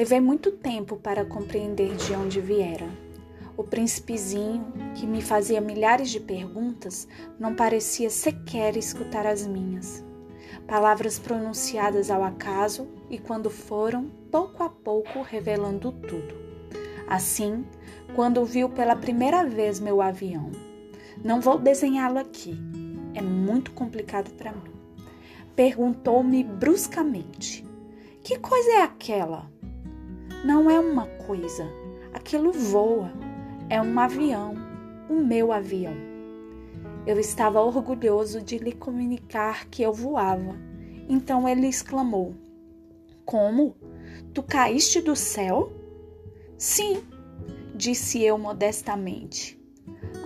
Levei muito tempo para compreender de onde viera. O príncipezinho, que me fazia milhares de perguntas, não parecia sequer escutar as minhas. Palavras pronunciadas ao acaso e, quando foram, pouco a pouco revelando tudo. Assim, quando viu pela primeira vez meu avião, não vou desenhá-lo aqui, é muito complicado para mim. Perguntou-me bruscamente: Que coisa é aquela? Não é uma coisa, aquilo voa, é um avião, o meu avião. Eu estava orgulhoso de lhe comunicar que eu voava. Então ele exclamou: Como? Tu caíste do céu? Sim, disse eu modestamente.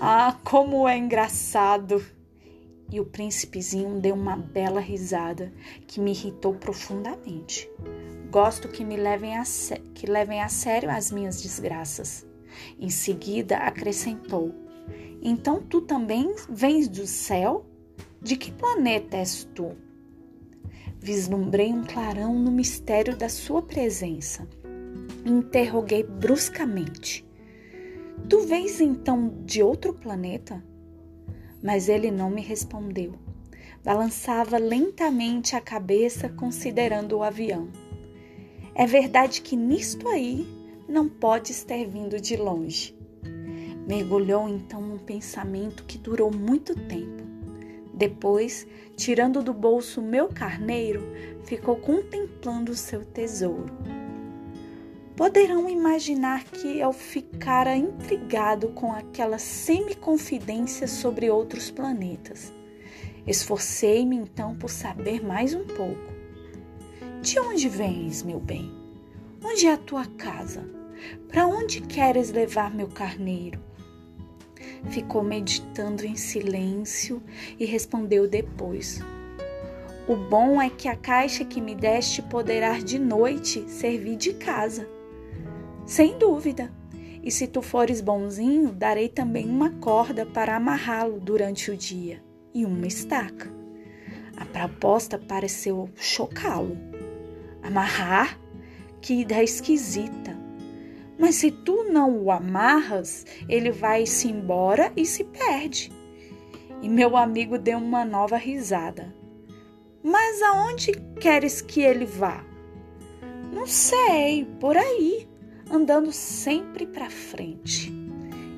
Ah, como é engraçado! E o príncipezinho deu uma bela risada que me irritou profundamente. Gosto que me levem a, que levem a sério as minhas desgraças. Em seguida acrescentou: Então tu também vens do céu? De que planeta és tu? Vislumbrei um clarão no mistério da sua presença. Interroguei bruscamente: Tu vens então de outro planeta? Mas ele não me respondeu. Balançava lentamente a cabeça, considerando o avião. É verdade que nisto aí não podes ter vindo de longe. Mergulhou então num pensamento que durou muito tempo. Depois, tirando do bolso meu carneiro, ficou contemplando o seu tesouro. Poderão imaginar que eu ficara intrigado com aquela semi-confidência sobre outros planetas. Esforcei-me então por saber mais um pouco. De onde vens, meu bem? Onde é a tua casa? Para onde queres levar meu carneiro? Ficou meditando em silêncio e respondeu depois: O bom é que a caixa que me deste poderá de noite servir de casa. Sem dúvida. E se tu fores bonzinho, darei também uma corda para amarrá-lo durante o dia e uma estaca. A proposta pareceu chocá-lo. Amarrar? Que ideia esquisita. Mas se tu não o amarras, ele vai-se embora e se perde. E meu amigo deu uma nova risada. Mas aonde queres que ele vá? Não sei, por aí andando sempre para frente.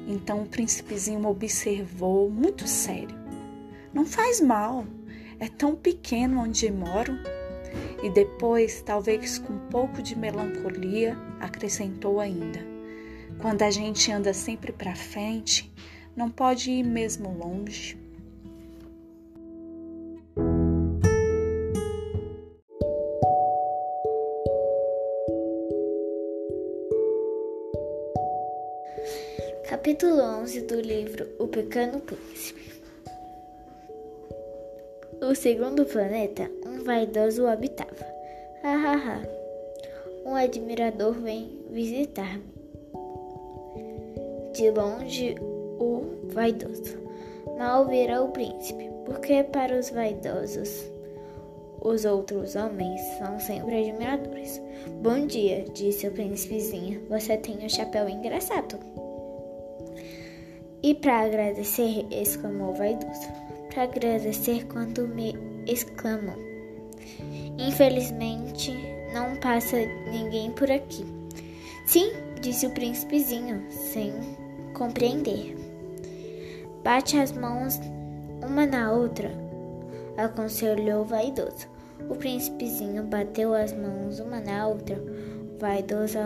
Então o príncipezinho observou muito sério. Não faz mal, é tão pequeno onde moro. E depois, talvez com um pouco de melancolia, acrescentou ainda: Quando a gente anda sempre para frente, não pode ir mesmo longe. Capítulo 11 do livro O Pequeno Príncipe. O segundo planeta, um vaidoso habitava. Hahaha. um admirador vem visitar-me. De longe, o vaidoso. Mal vira o príncipe, porque para os vaidosos os outros homens são sempre admiradores. Bom dia, disse o príncipezinho. Você tem um chapéu engraçado. E para agradecer, exclamou o vaidoso. Agradecer quando me exclamam. Infelizmente, não passa ninguém por aqui. Sim, disse o príncipezinho, sem compreender. Bate as mãos uma na outra, aconselhou o vaidoso. O príncipezinho bateu as mãos uma na outra. O vaidoso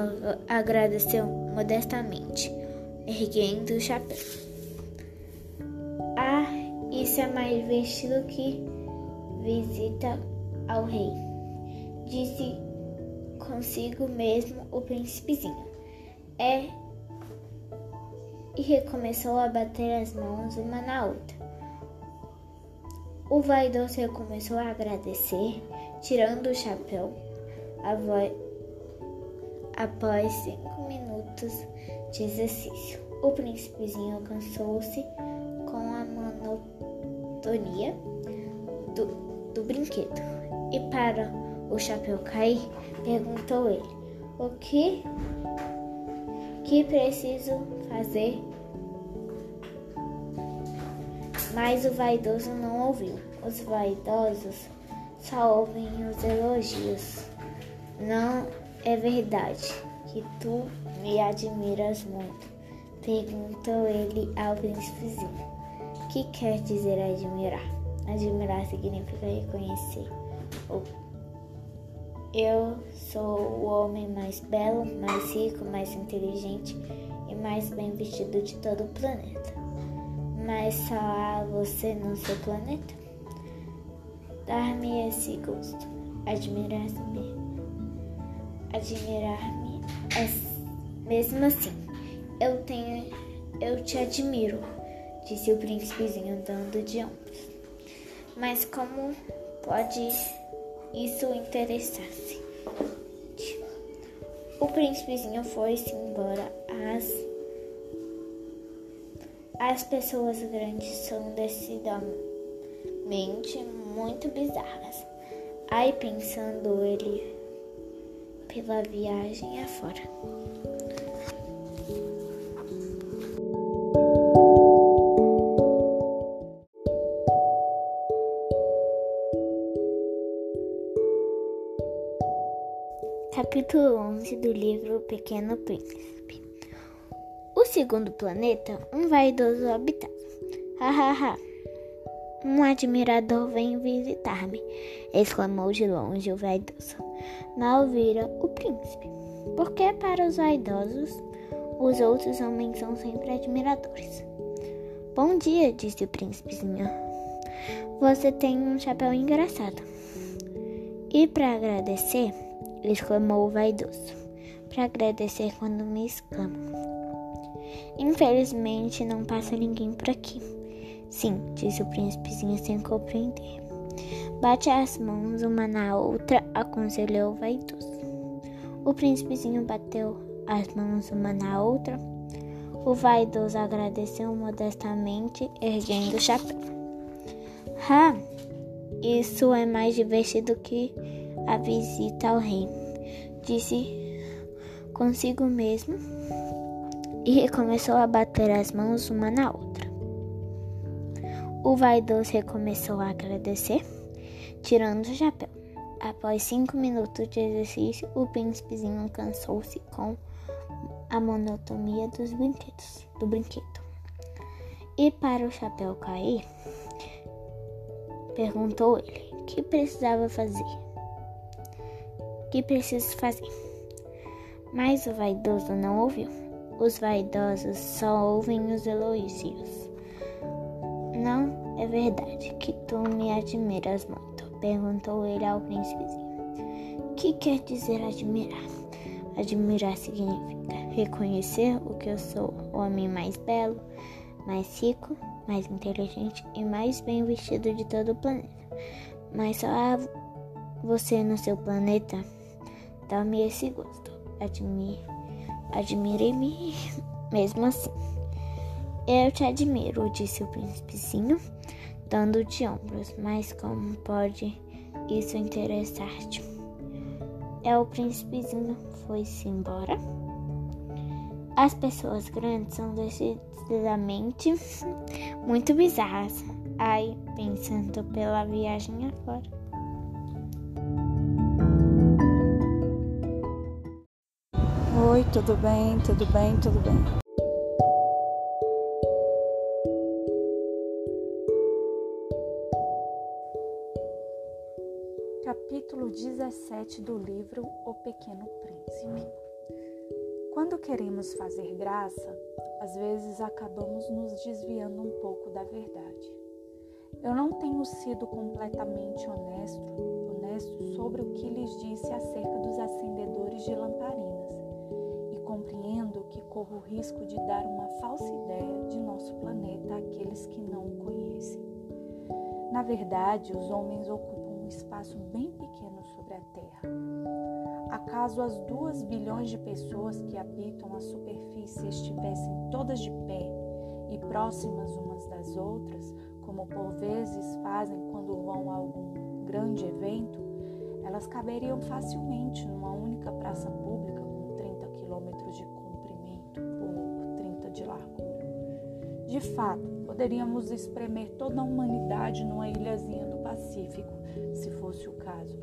agradeceu modestamente, erguendo o chapéu. Isso é mais vestido que visita ao rei, disse consigo mesmo o príncipezinho. É. E recomeçou a bater as mãos uma na outra. O vaidoso começou a agradecer, tirando o chapéu. Após cinco minutos de exercício, o príncipezinho cansou-se com a monotonia do, do brinquedo. E para o chapéu cair, perguntou ele: O que que preciso fazer? Mas o vaidoso não ouviu. Os vaidosos só ouvem os elogios. Não é verdade que tu me admiras muito? Perguntou ele ao príncipezinho. Que quer dizer admirar? Admirar significa reconhecer. Eu sou o homem mais belo, mais rico, mais inteligente e mais bem vestido de todo o planeta. Mas só há você no seu planeta? Dar-me esse gosto, admirar-me, admirar-me, é mesmo assim. Eu tenho, eu te admiro, disse o príncipezinho dando de ombros. Mas como pode isso interessar-se? O príncipezinho foi-se embora. As, as pessoas grandes são decididamente muito bizarras. Aí pensando ele pela viagem afora. Capítulo 11 do livro O Pequeno Príncipe. O segundo planeta, um vaidoso habitado. Hahaha. um admirador vem visitar-me, exclamou de longe o vaidoso. Mal vira o príncipe. Porque para os vaidosos, os outros homens são sempre admiradores. Bom dia, disse o príncipezinho. Você tem um chapéu engraçado. E para agradecer, exclamou o vaidoso, para agradecer quando me exclama. Infelizmente não passa ninguém por aqui. Sim, disse o príncipezinho sem compreender. Bate as mãos uma na outra, aconselhou o vaidoso. O príncipezinho bateu as mãos uma na outra. O vaidoso agradeceu modestamente, erguendo o chapéu. Ah, isso é mais divertido que a visita ao rei, disse consigo mesmo e recomeçou a bater as mãos uma na outra. O vaidoso recomeçou a agradecer, tirando o chapéu. Após cinco minutos de exercício, o príncipezinho cansou-se com a monotonia dos brinquedos, do brinquedo. E para o chapéu cair, perguntou ele: o que precisava fazer? Que preciso fazer. Mas o vaidoso não ouviu. Os vaidosos só ouvem os elogios. Não é verdade que tu me admiras muito? Perguntou ele ao príncipezinho. Que quer dizer admirar? Admirar significa reconhecer o que eu sou, o homem mais belo, mais rico, mais inteligente e mais bem vestido de todo o planeta. Mas só há você no seu planeta Dá-me esse gosto. Admire, admire-me mesmo assim. Eu te admiro, disse o príncipezinho, dando de ombros. Mas como pode isso interessar-te? É o príncipezinho foi-se embora. As pessoas grandes são decididamente muito bizarras. Ai, pensando pela viagem afora. Tudo bem? Tudo bem? Tudo bem? Capítulo 17 do livro O Pequeno Príncipe. Quando queremos fazer graça, às vezes acabamos nos desviando um pouco da verdade. Eu não tenho sido completamente honesto, honesto sobre o que lhes disse acerca dos acendedores de lamparinas compreendo que corro o risco de dar uma falsa ideia de nosso planeta àqueles que não o conhecem. Na verdade, os homens ocupam um espaço bem pequeno sobre a Terra. Acaso as duas bilhões de pessoas que habitam a superfície estivessem todas de pé e próximas umas das outras, como por vezes fazem quando vão a algum grande evento, elas caberiam facilmente numa única praça pública De fato, poderíamos espremer toda a humanidade numa ilhazinha do Pacífico, se fosse o caso.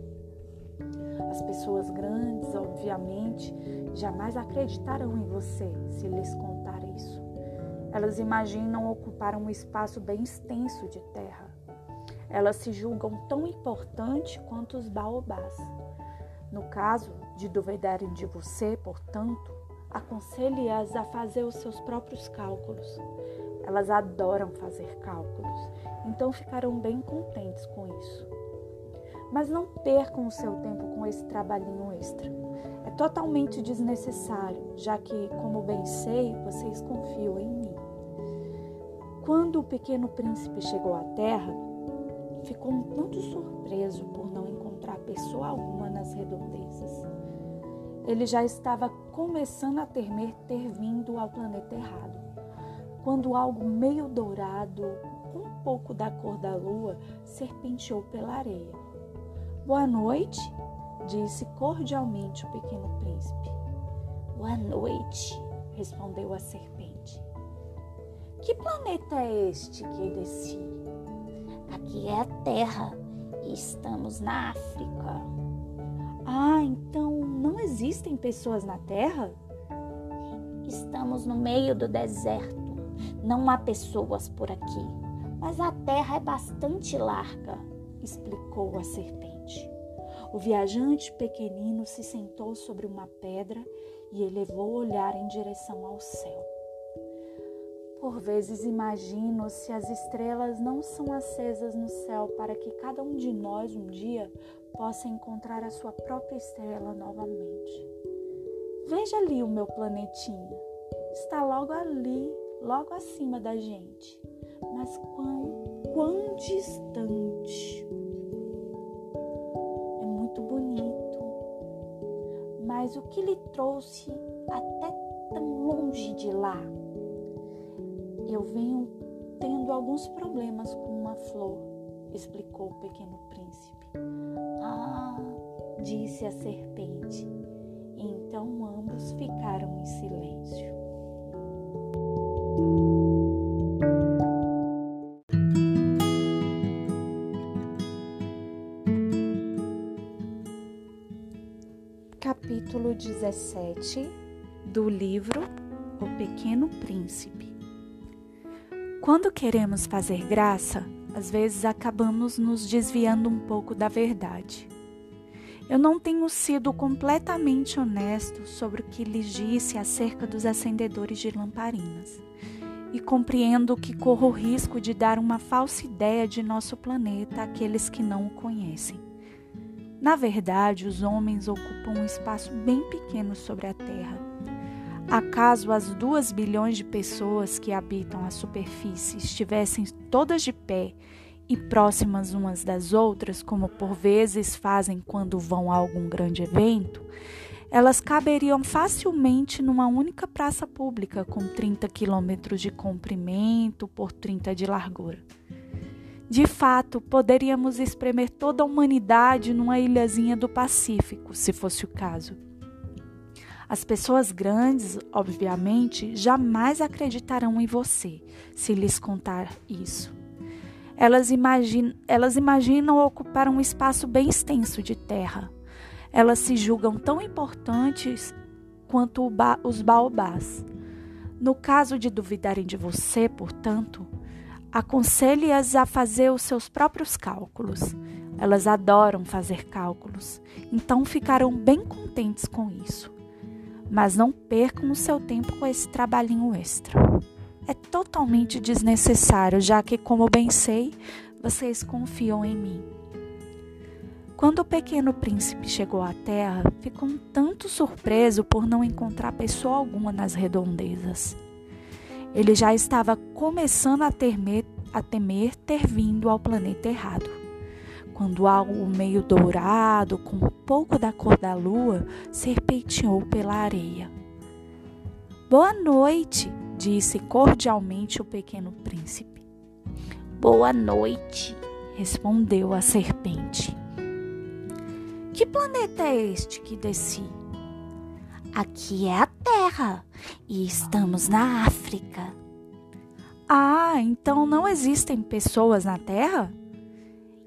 As pessoas grandes, obviamente, jamais acreditarão em você se lhes contar isso. Elas imaginam ocupar um espaço bem extenso de terra. Elas se julgam tão importante quanto os baobás. No caso de duvidarem de você, portanto, aconselhe-as a fazer os seus próprios cálculos. Elas adoram fazer cálculos, então ficarão bem contentes com isso. Mas não percam o seu tempo com esse trabalhinho extra. É totalmente desnecessário, já que, como bem sei, vocês confiam em mim. Quando o pequeno príncipe chegou à terra, ficou um tanto surpreso por não encontrar pessoa alguma nas redondezas. Ele já estava começando a temer ter vindo ao planeta errado, quando algo meio dourado, um pouco da cor da lua, serpenteou pela areia. Boa noite, disse cordialmente o pequeno príncipe. Boa noite, respondeu a serpente. Que planeta é este que desci? Aqui é a Terra e estamos na África. Ah, então não existem pessoas na Terra? Estamos no meio do deserto. Não há pessoas por aqui, mas a Terra é bastante larga, explicou a serpente. O viajante pequenino se sentou sobre uma pedra e elevou o olhar em direção ao céu. Por vezes imagino se as estrelas não são acesas no céu para que cada um de nós um dia possa encontrar a sua própria estrela novamente. Veja ali o meu planetinha. Está logo ali, logo acima da gente. Mas quão, quão distante! Mas o que lhe trouxe até tão longe de lá? Eu venho tendo alguns problemas com uma flor, explicou o pequeno príncipe. Ah, disse a serpente. Então ambos ficaram em silêncio. 17 do livro O Pequeno Príncipe. Quando queremos fazer graça, às vezes acabamos nos desviando um pouco da verdade. Eu não tenho sido completamente honesto sobre o que lhes disse acerca dos acendedores de lamparinas. E compreendo que corro o risco de dar uma falsa ideia de nosso planeta àqueles que não o conhecem. Na verdade, os homens ocupam um espaço bem pequeno sobre a Terra. Acaso as duas bilhões de pessoas que habitam a superfície estivessem todas de pé e próximas umas das outras, como por vezes fazem quando vão a algum grande evento, elas caberiam facilmente numa única praça pública com 30 quilômetros de comprimento por 30 de largura. De fato, poderíamos espremer toda a humanidade numa ilhazinha do Pacífico, se fosse o caso. As pessoas grandes, obviamente, jamais acreditarão em você se lhes contar isso. Elas, imagin elas imaginam ocupar um espaço bem extenso de terra. Elas se julgam tão importantes quanto ba os baobás. No caso de duvidarem de você, portanto, Aconselhe-as a fazer os seus próprios cálculos. Elas adoram fazer cálculos, então ficarão bem contentes com isso. Mas não percam o seu tempo com esse trabalhinho extra. É totalmente desnecessário, já que, como bem sei, vocês confiam em mim. Quando o pequeno príncipe chegou à terra, ficou um tanto surpreso por não encontrar pessoa alguma nas redondezas. Ele já estava começando a temer, a temer ter vindo ao planeta errado. Quando algo meio dourado, com um pouco da cor da lua, serpenteou pela areia. Boa noite, disse cordialmente o pequeno príncipe. Boa noite, respondeu a serpente. Que planeta é este que desci? Aqui é a Terra e estamos na África. Ah, então não existem pessoas na Terra?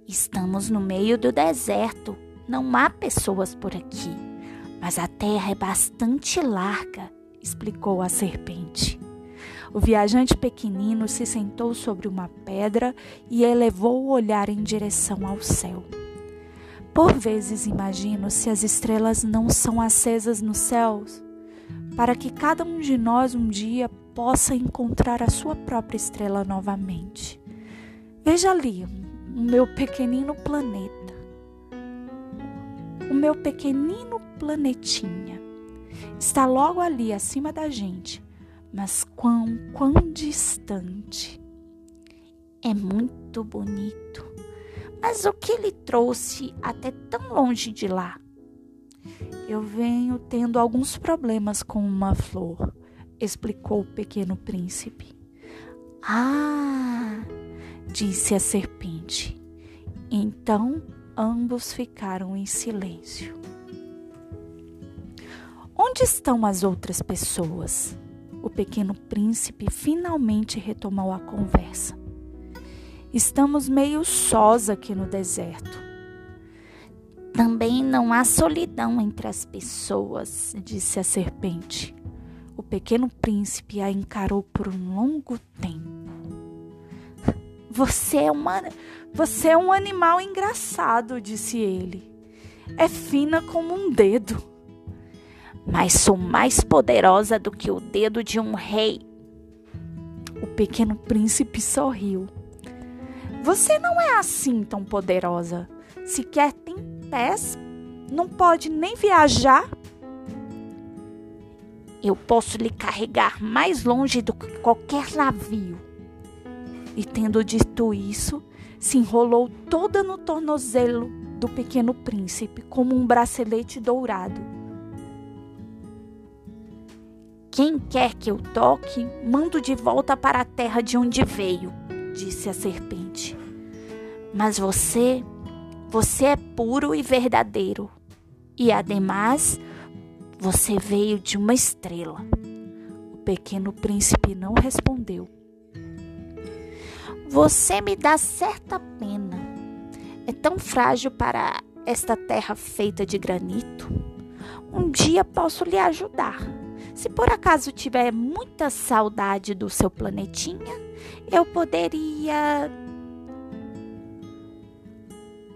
Estamos no meio do deserto. Não há pessoas por aqui. Mas a terra é bastante larga, explicou a serpente. O viajante pequenino se sentou sobre uma pedra e elevou o olhar em direção ao céu. Por vezes imagino se as estrelas não são acesas nos céus, para que cada um de nós um dia possa encontrar a sua própria estrela novamente. Veja ali, o meu pequenino planeta. O meu pequenino planetinha está logo ali acima da gente, mas quão, quão distante. É muito bonito. Mas o que lhe trouxe até tão longe de lá? Eu venho tendo alguns problemas com uma flor, explicou o pequeno príncipe. Ah, disse a serpente. Então ambos ficaram em silêncio. Onde estão as outras pessoas? O pequeno príncipe finalmente retomou a conversa. Estamos meio sós aqui no deserto. Também não há solidão entre as pessoas, disse a serpente. O pequeno príncipe a encarou por um longo tempo. Você é uma, você é um animal engraçado, disse ele. É fina como um dedo. Mas sou mais poderosa do que o dedo de um rei. O pequeno príncipe sorriu. Você não é assim tão poderosa. Sequer tem pés, não pode nem viajar. Eu posso lhe carregar mais longe do que qualquer navio. E tendo dito isso, se enrolou toda no tornozelo do pequeno príncipe, como um bracelete dourado. Quem quer que eu toque, mando de volta para a terra de onde veio disse a serpente. Mas você, você é puro e verdadeiro. E ademais, você veio de uma estrela. O pequeno príncipe não respondeu. Você me dá certa pena. É tão frágil para esta terra feita de granito. Um dia posso lhe ajudar. Se por acaso tiver muita saudade do seu planetinha, eu poderia.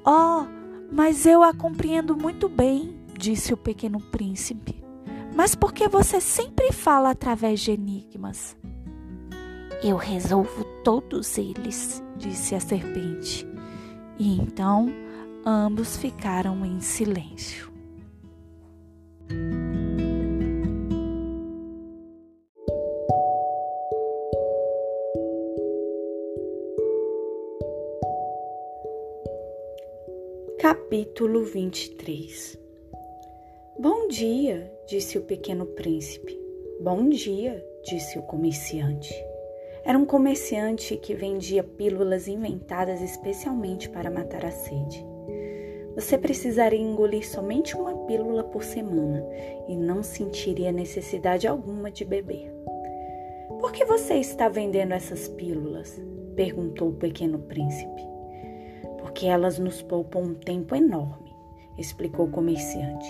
Oh, mas eu a compreendo muito bem, disse o pequeno príncipe. Mas por que você sempre fala através de enigmas? Eu resolvo todos eles, disse a serpente. E então ambos ficaram em silêncio. Capítulo 23 Bom dia, disse o pequeno príncipe. Bom dia, disse o comerciante. Era um comerciante que vendia pílulas inventadas especialmente para matar a sede. Você precisaria engolir somente uma pílula por semana e não sentiria necessidade alguma de beber. Por que você está vendendo essas pílulas? perguntou o pequeno príncipe porque elas nos poupam um tempo enorme, explicou o comerciante.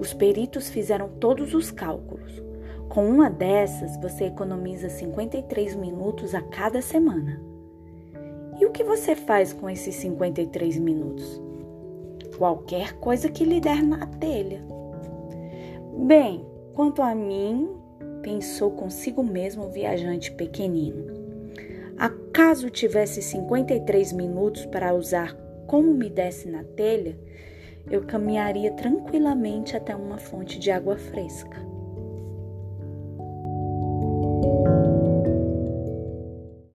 Os peritos fizeram todos os cálculos. Com uma dessas, você economiza 53 minutos a cada semana. E o que você faz com esses 53 minutos? Qualquer coisa que lhe der na telha. Bem, quanto a mim, pensou consigo mesmo o viajante pequenino. Acaso tivesse 53 minutos para usar como me desse na telha, eu caminharia tranquilamente até uma fonte de água fresca.